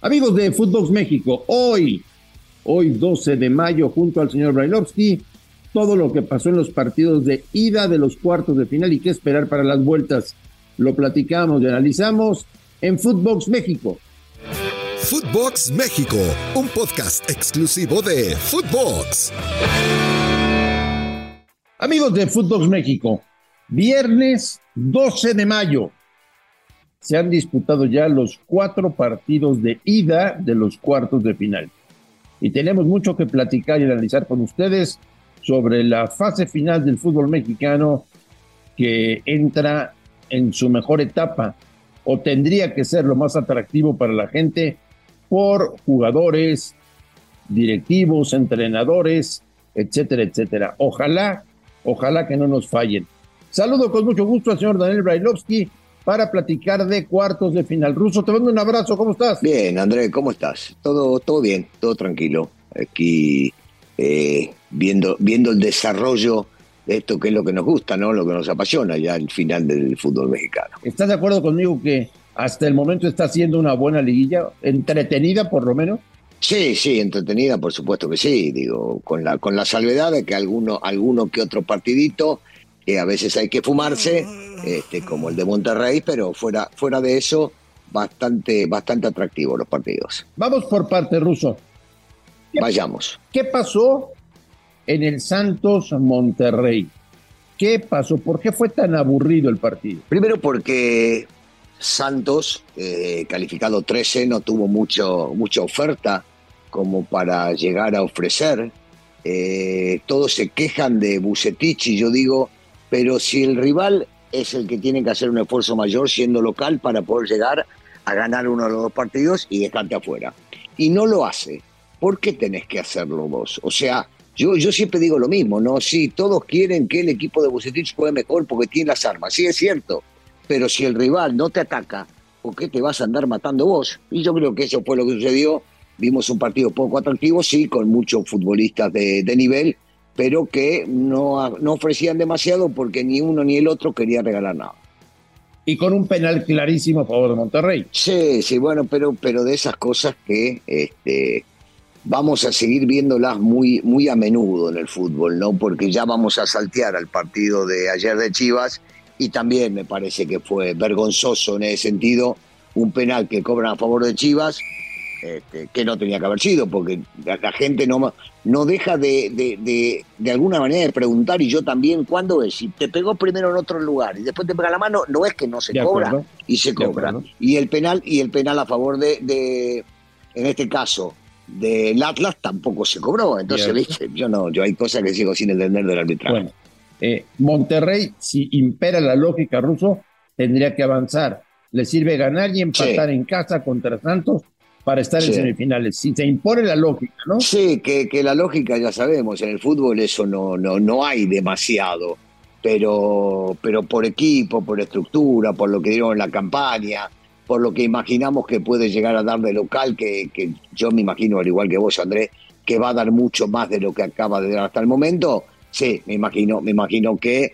Amigos de Fútbol México, hoy, hoy 12 de mayo, junto al señor Brailovsky, todo lo que pasó en los partidos de ida de los cuartos de final y qué esperar para las vueltas. Lo platicamos y analizamos en Footbox México. Footbox México, un podcast exclusivo de Footbox. Amigos de Footbox México, viernes 12 de mayo, se han disputado ya los cuatro partidos de ida de los cuartos de final. Y tenemos mucho que platicar y analizar con ustedes sobre la fase final del fútbol mexicano que entra en su mejor etapa o tendría que ser lo más atractivo para la gente por jugadores, directivos, entrenadores, etcétera, etcétera. Ojalá, ojalá que no nos fallen. Saludo con mucho gusto al señor Daniel Brailovsky, para platicar de cuartos de final. Ruso, te mando un abrazo, ¿cómo estás? Bien, André, ¿cómo estás? Todo, todo bien, todo tranquilo. Aquí eh, viendo, viendo el desarrollo de esto que es lo que nos gusta, ¿no? Lo que nos apasiona ya el final del fútbol mexicano. ¿Estás de acuerdo conmigo que hasta el momento está siendo una buena liguilla? ¿Entretenida por lo menos? Sí, sí, entretenida, por supuesto que sí. Digo, con la, con la salvedad de que alguno, alguno que otro partidito que a veces hay que fumarse, este, como el de Monterrey, pero fuera, fuera de eso, bastante, bastante atractivo los partidos. Vamos por parte, Ruso. Vayamos. ¿Qué pasó en el Santos Monterrey? ¿Qué pasó? ¿Por qué fue tan aburrido el partido? Primero porque Santos, eh, calificado 13, no tuvo mucho, mucha oferta como para llegar a ofrecer. Eh, todos se quejan de Bucetich y yo digo, pero si el rival es el que tiene que hacer un esfuerzo mayor siendo local para poder llegar a ganar uno de los dos partidos y dejarte afuera. Y no lo hace. ¿Por qué tenés que hacerlo vos? O sea, yo, yo siempre digo lo mismo, ¿no? Sí, todos quieren que el equipo de Bucetich juegue mejor porque tiene las armas. Sí, es cierto. Pero si el rival no te ataca, ¿por qué te vas a andar matando vos? Y yo creo que eso fue lo que sucedió. Vimos un partido poco atractivo, sí, con muchos futbolistas de, de nivel, pero que no, no ofrecían demasiado porque ni uno ni el otro quería regalar nada. Y con un penal clarísimo a favor de Monterrey. Sí, sí, bueno, pero, pero de esas cosas que este, vamos a seguir viéndolas muy, muy a menudo en el fútbol, ¿no? Porque ya vamos a saltear al partido de ayer de Chivas y también me parece que fue vergonzoso en ese sentido un penal que cobran a favor de Chivas este, que no tenía que haber sido, porque la, gente no, no deja de, de, de, alguna manera de preguntar, y yo también, ¿cuándo es? Si te pegó primero en otro lugar y después te pega la mano, no es que no se cobra, y se cobra. Y el penal, y el penal a favor de, de en este caso, del Atlas tampoco se cobró. Entonces, ¿viste? yo no, yo hay cosas que sigo sin entender del arbitraje. Bueno, eh, Monterrey, si impera la lógica ruso, tendría que avanzar. Le sirve ganar y empatar en casa contra Santos para estar en semifinales. Si se impone la lógica, ¿no? Sí, que, que, la lógica ya sabemos, en el fútbol eso no, no, no hay demasiado, pero, pero por equipo, por estructura, por lo que dieron en la campaña, por lo que imaginamos que puede llegar a dar de local, que, que yo me imagino, al igual que vos, Andrés, que va a dar mucho más de lo que acaba de dar hasta el momento, sí, me imagino, me imagino que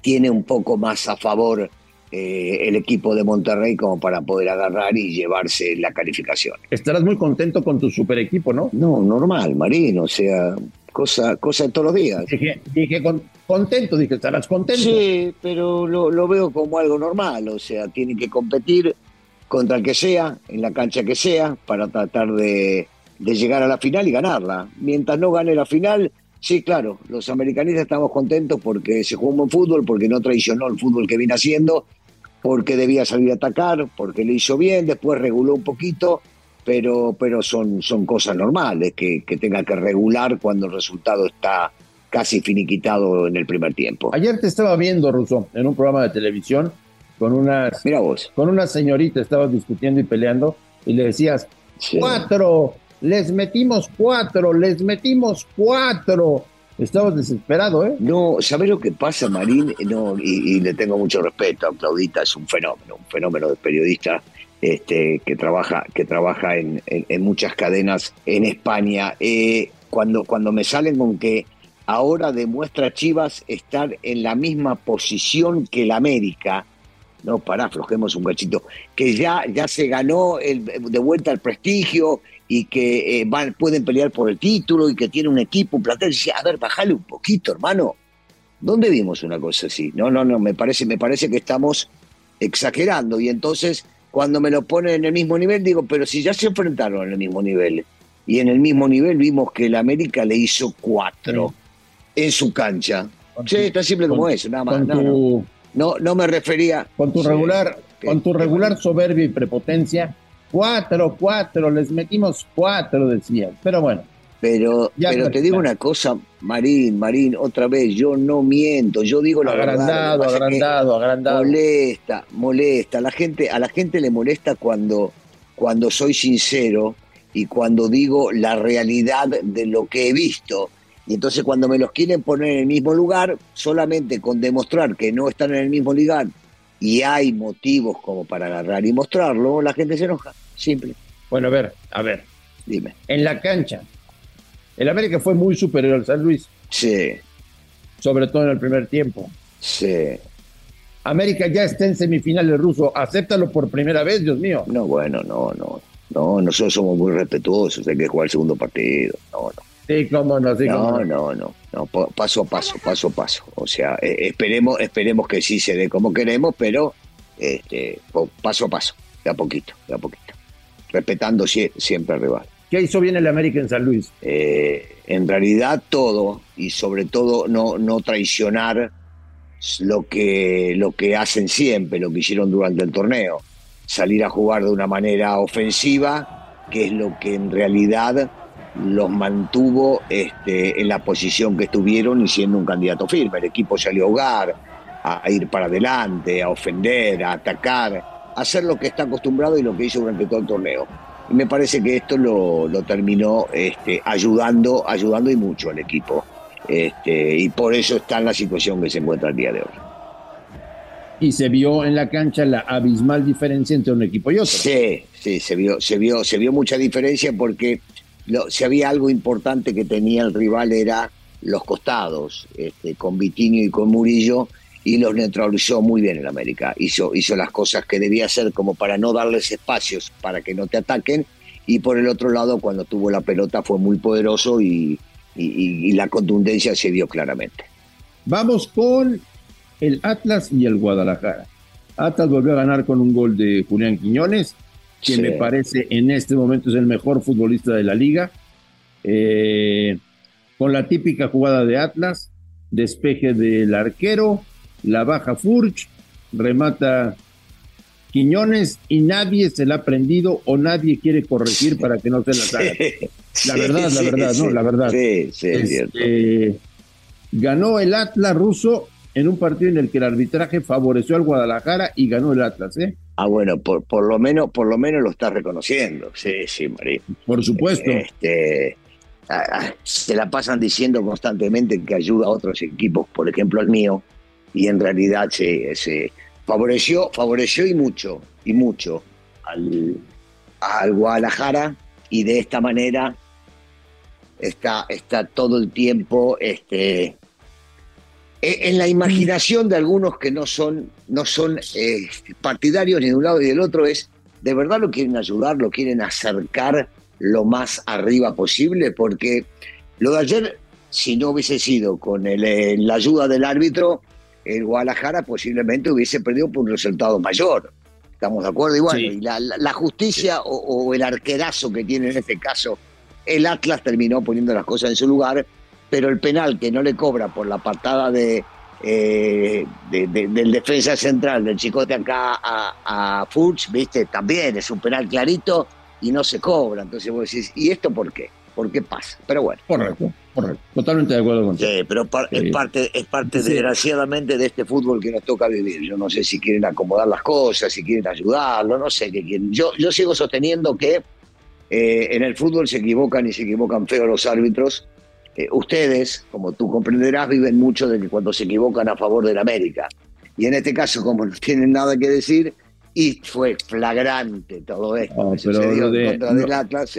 tiene un poco más a favor eh, el equipo de Monterrey como para poder agarrar y llevarse la calificación. Estarás muy contento con tu super equipo, ¿no? No, normal, Marín, o sea, cosa, cosa de todos los días. Dije, dije contento, dije, estarás contento. Sí, pero lo, lo veo como algo normal, o sea, tienen que competir contra el que sea, en la cancha que sea, para tratar de, de llegar a la final y ganarla. Mientras no gane la final, Sí, claro, los americanistas estamos contentos porque se jugó un buen fútbol, porque no traicionó el fútbol que viene haciendo porque debía salir a atacar, porque le hizo bien, después reguló un poquito, pero, pero son, son cosas normales que, que tenga que regular cuando el resultado está casi finiquitado en el primer tiempo. Ayer te estaba viendo, Russo, en un programa de televisión con unas, Mira vos. con una señorita, estabas discutiendo y peleando, y le decías, cuatro, les metimos cuatro, les metimos cuatro. Estabas desesperado, ¿eh? No, ¿sabes lo que pasa, Marín? No, y, le tengo mucho respeto a Claudita, es un fenómeno, un fenómeno de periodista este, que trabaja, que trabaja en, muchas cadenas en España. Eh, cuando, cuando me salen con que ahora demuestra Chivas estar en la misma posición que el América, no, pará, aflojemos un cachito, que ya, ya se ganó el, de vuelta el prestigio y que eh, van, pueden pelear por el título y que tiene un equipo, un plantel. a ver, bajale un poquito, hermano. ¿Dónde vimos una cosa así? No, no, no, me parece, me parece que estamos exagerando. Y entonces, cuando me lo ponen en el mismo nivel, digo, pero si ya se enfrentaron en el mismo nivel. Y en el mismo nivel vimos que el América le hizo cuatro en su cancha. sí, está simple como eso, nada más. No, no, no, me refería. Con tu regular, con tu regular soberbia y prepotencia, cuatro, cuatro, les metimos cuatro, decía. Pero bueno. Pero, pero te digo una cosa, Marín, Marín, otra vez, yo no miento, yo digo la agrandado, verdad. Agrandado, agrandado, Molesta, molesta. A la gente, a la gente le molesta cuando, cuando soy sincero y cuando digo la realidad de lo que he visto. Y entonces cuando me los quieren poner en el mismo lugar, solamente con demostrar que no están en el mismo lugar y hay motivos como para agarrar y mostrarlo, la gente se enoja. Simple. Bueno, a ver, a ver. Dime. En la cancha, el América fue muy superior al San Luis. Sí. Sobre todo en el primer tiempo. Sí. América ya está en semifinales ruso. Acéptalo por primera vez, Dios mío. No, bueno, no, no. No, nosotros somos muy respetuosos. Hay que jugar el segundo partido. No, no. Sí, cómo no, sí, no, no, no, no, paso a paso, paso a paso. O sea, eh, esperemos, esperemos que sí se dé como queremos, pero este, paso a paso, de a poquito, de a poquito. Respetando siempre al rival. ¿Qué hizo bien el América en San Luis? Eh, en realidad todo, y sobre todo no, no traicionar lo que, lo que hacen siempre, lo que hicieron durante el torneo. Salir a jugar de una manera ofensiva, que es lo que en realidad los mantuvo este, en la posición que estuvieron y siendo un candidato firme. El equipo salió a jugar, a ir para adelante, a ofender, a atacar, a hacer lo que está acostumbrado y lo que hizo durante todo el torneo y me parece que esto lo, terminó este, ayudando, ayudando y mucho al equipo. Este, y por eso está en la situación que se encuentra el día de hoy. Y se vio en la cancha la abismal diferencia entre un equipo y otro. Sí, sí, se vio, se vio, se vio mucha diferencia porque si había algo importante que tenía el rival era los costados, este, con Vitinho y con Murillo, y los neutralizó muy bien en América. Hizo, hizo las cosas que debía hacer como para no darles espacios para que no te ataquen. Y por el otro lado, cuando tuvo la pelota fue muy poderoso y, la contundencia se vio claramente. Vamos con el Atlas y el Guadalajara. Atlas volvió a ganar con un gol de Julián Quiñones, que me parece en este momento es el mejor futbolista de la liga. Eh, con la típica jugada de Atlas, despeje del arquero, la baja Furch, remata Quiñones y nadie se la ha prendido o nadie quiere corregir para que no se la haga. La verdad, la verdad, ¿no? La verdad. Sí, sí, este, ganó el Atlas ruso en un partido en el que el arbitraje favoreció al Guadalajara y ganó el Atlas, ¿eh? Ah, bueno, por, por lo menos, por lo menos lo está reconociendo. Sí, sí, María. Por supuesto. Este, se la pasan diciendo constantemente que ayuda a otros equipos, por ejemplo al mío, y en realidad se, se favoreció, favoreció y mucho, y mucho al, al Guadalajara y de esta manera está, está todo el tiempo este, en la imaginación de algunos que no son, no son eh, partidarios ni de un lado ni del otro, es de verdad lo quieren ayudar, lo quieren acercar lo más arriba posible, porque lo de ayer, si no hubiese sido con el, la ayuda del árbitro, el Guadalajara posiblemente hubiese perdido por un resultado mayor. ¿Estamos de acuerdo? Igual, y la, justicia o, el arquerazo que tiene en este caso el Atlas terminó poniendo las cosas en su lugar, pero el penal que no le cobra por la patada de, eh, del defensa central del Chicote acá a, a Furch, ¿viste? También es un penal clarito y no se cobra. Entonces vos decís, ¿y esto por qué? ¿Por qué pasa? Pero bueno. Correcto. Correcto, totalmente de acuerdo contigo. Sí, pero es parte, es parte desgraciadamente de este fútbol que nos toca vivir. Yo no sé si quieren acomodar las cosas, si quieren ayudarlo, no sé qué quieren. Yo, yo sigo sosteniendo que eh, en el fútbol se equivocan y se equivocan feo los árbitros. Eh, ustedes, como tú comprenderás, viven mucho de que cuando se equivocan a favor del América. Y en este caso, como no tienen nada que decir, y fue flagrante todo esto no, que sucedió de, contra del Atlas.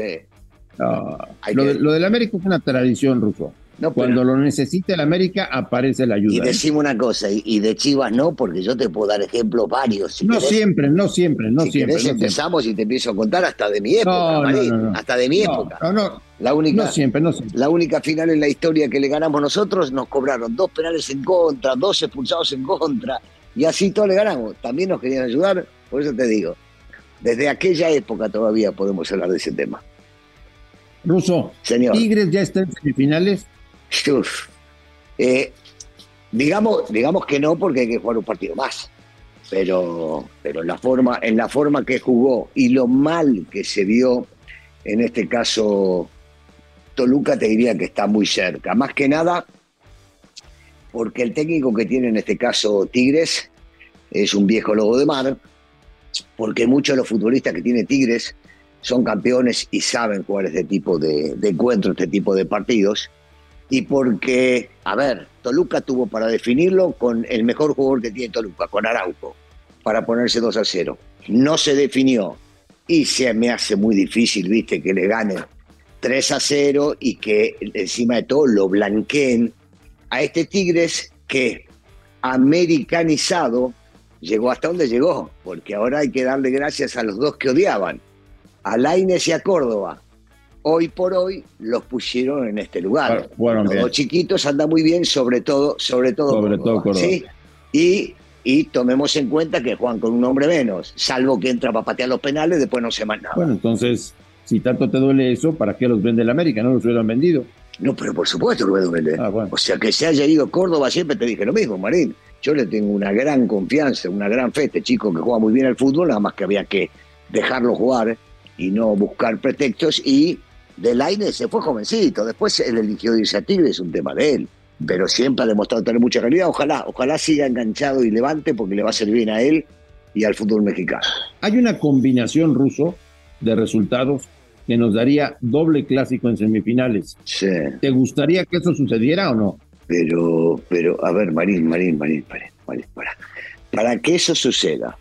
lo, del América es una tradición, Ruso. Cuando lo necesita el América, aparece la ayuda. Y ¿eh? decimos una cosa, y, de Chivas no, porque yo te puedo dar ejemplos varios. no siempre, no siempre, no si siempre. empezamos y te empiezo a contar hasta de mi época, hasta de mi época. No, no, la única, no siempre, no siempre. La única final en la historia que le ganamos nosotros, nos cobraron dos penales en contra, dos expulsados en contra, y así todo le ganamos. También nos querían ayudar, por eso te digo, desde aquella época todavía podemos hablar de ese tema. Ruso, Señor. Tigres ya está en semifinales. Eh, digamos, digamos que no, porque hay que jugar un partido más. Pero, pero en, la forma, en la forma que jugó y lo mal que se vio, en este caso, Toluca te diría que está muy cerca. Más que nada, porque el técnico que tiene en este caso Tigres es un viejo lobo de mar, porque muchos de los futbolistas que tiene Tigres son campeones y saben jugar este tipo de, encuentros, este tipo de partidos y porque, a ver, Toluca tuvo para definirlo con el mejor jugador que tiene Toluca, con Arauco, para ponerse 2 a 0. No se definió y se me hace muy difícil, viste, que le gane 3 a 0 y que encima de todo lo blanqueen a este Tigres que americanizado llegó hasta donde llegó, porque ahora hay que darle gracias a los dos que odiaban, a Laines y a Córdoba, hoy por hoy los pusieron en este lugar. los chiquitos andan muy bien, sobre todo, sobre todo, sobre todo ¿sí? Y, y tomemos en cuenta que juegan con un hombre menos, salvo que entra para patear los penales, después no se más nada. Bueno, entonces, si tanto te duele eso, ¿para qué los vende el América? ¿No los hubieran vendido? No, pero por supuesto que los vender. Ah, o sea, que se haya ido Córdoba, siempre te dije lo mismo, Marín. Yo le tengo una gran confianza, una gran fe a este chico que juega muy bien al fútbol, nada más que había que dejarlo jugar y no buscar pretextos y Delaine se fue jovencito, después él eligió irse a Tigre, es un tema de él, pero siempre ha demostrado tener mucha calidad. Ojalá, ojalá siga enganchado y levante porque le va a servir bien a él y al fútbol mexicano. Hay una combinación ruso de resultados que nos daría doble clásico en semifinales. Sí. ¿Te gustaría que eso sucediera o no? Pero, pero, a ver, Marín, Marín, Marín, Marín, Marín para, para que eso suceda,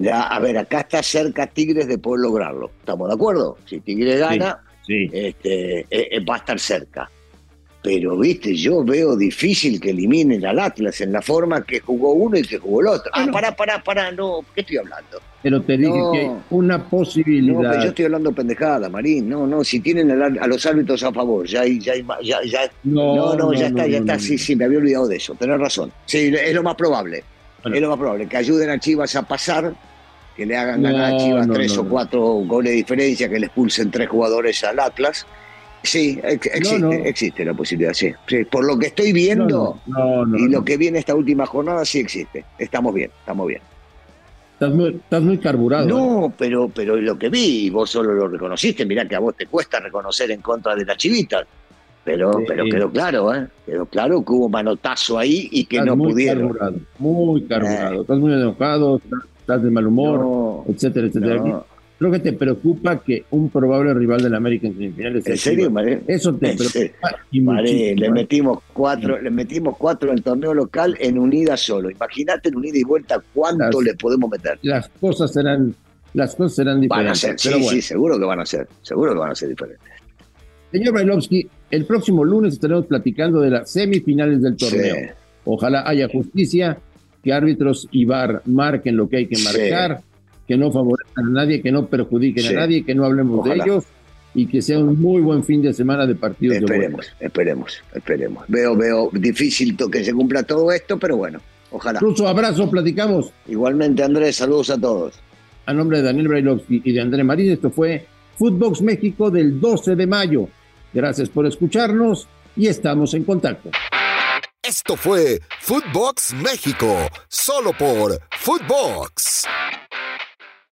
ya, a ver, acá está cerca Tigres de poder lograrlo. ¿Estamos de acuerdo? Si Tigres gana, este, eh, eh, va a estar cerca. Pero, viste, yo veo difícil que eliminen al Atlas en la forma que jugó uno y que jugó el otro. Ah, pará, pará, pará, no, ¿qué estoy hablando? Pero te dije que una posibilidad. No, yo estoy hablando pendejada, Marín. No, no, si tienen a los árbitros a favor, ya, ya, ya, ya no, no, ya está, ya está. Sí, sí, me había olvidado de eso. Tenés razón. Sí, es lo más probable. Es lo más probable. Que ayuden a Chivas a pasar que le hagan ganar a Chivas tres o cuatro goles de diferencia, que le expulsen tres jugadores al Atlas. Sí, existe, existe la posibilidad, sí. Por lo que estoy viendo y lo que viene esta última jornada, sí existe. Estamos bien, estamos bien. Estás muy, estás muy carburado. No, ¿eh? pero, pero lo que vi, vos solo lo reconociste, mirá que a vos te cuesta reconocer en contra de la chivita. Pero, pero quedó claro, ¿eh? Quedó claro que hubo manotazo ahí y que no muy pudieron. Carburado, muy carburado. Eh. Estás muy enojado, estás de mal humor, etcétera, etcétera. Creo que te preocupa que un probable rival del América en semifinales. ¿En serio, Maré? Eso te preocupa. Maré, le metimos cuatro, le metimos cuatro en el torneo local en unida solo. Imagínate en unida y vuelta cuánto le podemos meter. Las cosas serán, las cosas serán diferentes. Van a ser, sí, sí, seguro que van a ser, seguro que van a ser diferentes. Señor Bailovsky, el próximo lunes estaremos platicando de las semifinales del torneo. Ojalá haya justicia que árbitros y VAR marquen lo que hay que marcar, que no favorezcan a nadie, que no perjudiquen a nadie, que no hablemos de ellos y que sea un muy buen fin de semana de partidos. Esperemos, esperemos, esperemos. Veo, veo difícil que se cumpla todo esto, pero bueno, ojalá. Incluso abrazo, platicamos. Igualmente, Andrés, saludos a todos. A nombre de Daniel Brailovsky y de Andrés Marín, esto fue Footbox México del 12 de mayo. Gracias por escucharnos y estamos en contacto. Esto fue Footbox México, solo por Footbox.